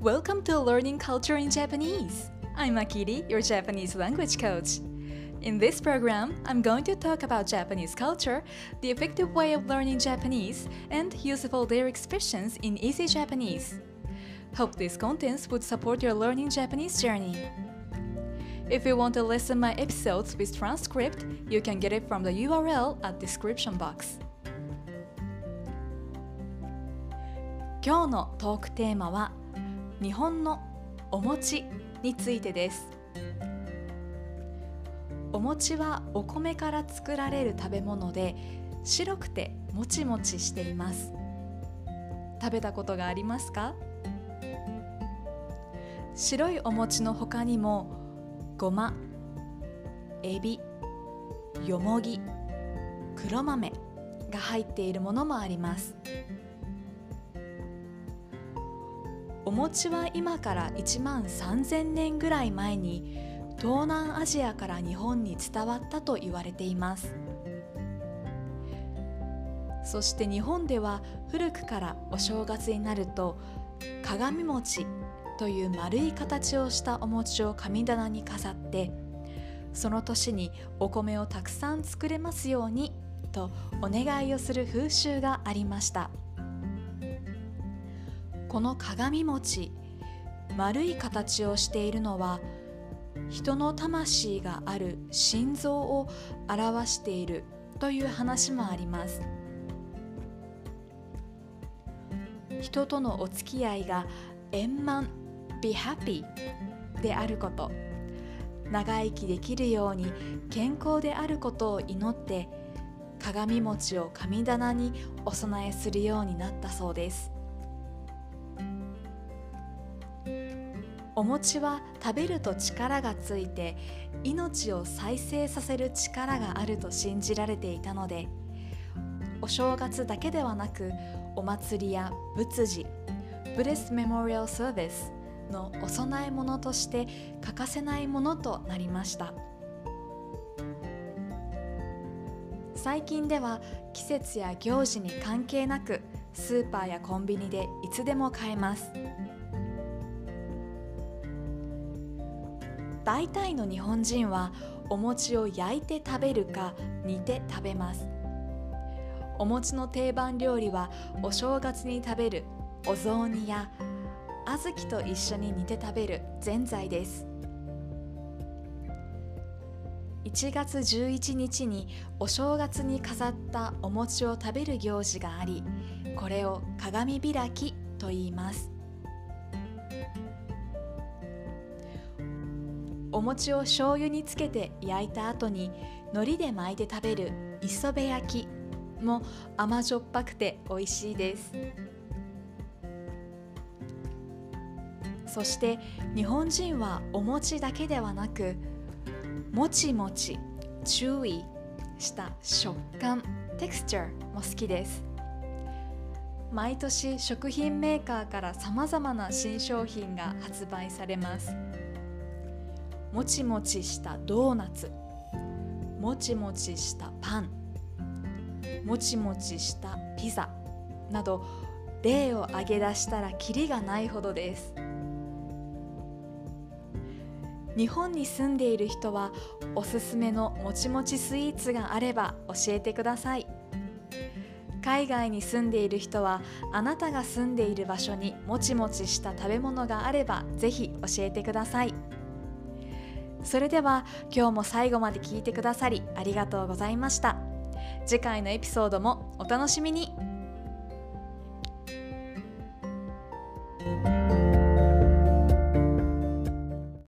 Welcome to Learning Culture in Japanese. I'm Akiri, your Japanese language coach. In this program, I'm going to talk about Japanese culture, the effective way of learning Japanese, and useful their expressions in easy Japanese. Hope these contents would support your learning Japanese journey. If you want to listen my episodes with transcript, you can get it from the URL at description box. 今日のトークテーマは 日本のお餅についてです。お餅はお米から作られる食べ物で白くてもちもちしています。食べたことがありますか？白いお餅の他にもごま、エビ、よもぎ、黒豆が入っているものもあります。お餅は今から1万3000年ぐらい前に東南アジアから日本に伝わったと言われています。そして日本では古くからお正月になると鏡餅という丸い形をしたお餅を神棚に飾ってその年にお米をたくさん作れますようにとお願いをする風習がありました。この鏡餅丸い形をしているのは人の魂がある心臓を表しているという話もあります。人とのお付き合いが円満 be happy であること長生きできるように健康であることを祈って鏡餅を神棚にお供えするようになったそうです。お餅は食べると力がついて命を再生させる力があると信じられていたのでお正月だけではなくお祭りや仏事ブレスメモリアルサービスのお供え物として欠かせないものとなりました。最近では季節や行事に関係なくスーパーやコンビニでいつでも買えます。大体の日本人はお餅を焼いて食べるか煮て食べます。お餅の定番料理はお正月に食べるお雑煮や小豆と一緒に煮て食べるぜんざいです。1月11日にお正月に飾ったお餅を食べる行事がありこれを鏡開きと言います。お餅を醤油につけて焼いた後に海苔で巻いて食べる磯辺焼きも甘じょっぱくて美味しいです。そして日本人はお餅だけではなくもちもち注意した食感テクスチャーも好きです。毎年食品メーカーからさまざまな新商品が発売されます。もちもちしたドーナツ。もちもちしたパン。もちもちしたピザ。など例を挙げ出したらキリがないほどです。日本に住んでいる人はおすすめのもちもちスイーツがあれば教えてください。海外に住んでいる人はあなたが住んでいる場所にもちもちした食べ物があればぜひ教えてください。それでは今日も最後まで聞いてくださりありがとうございました。次回のエピソードもお楽しみに。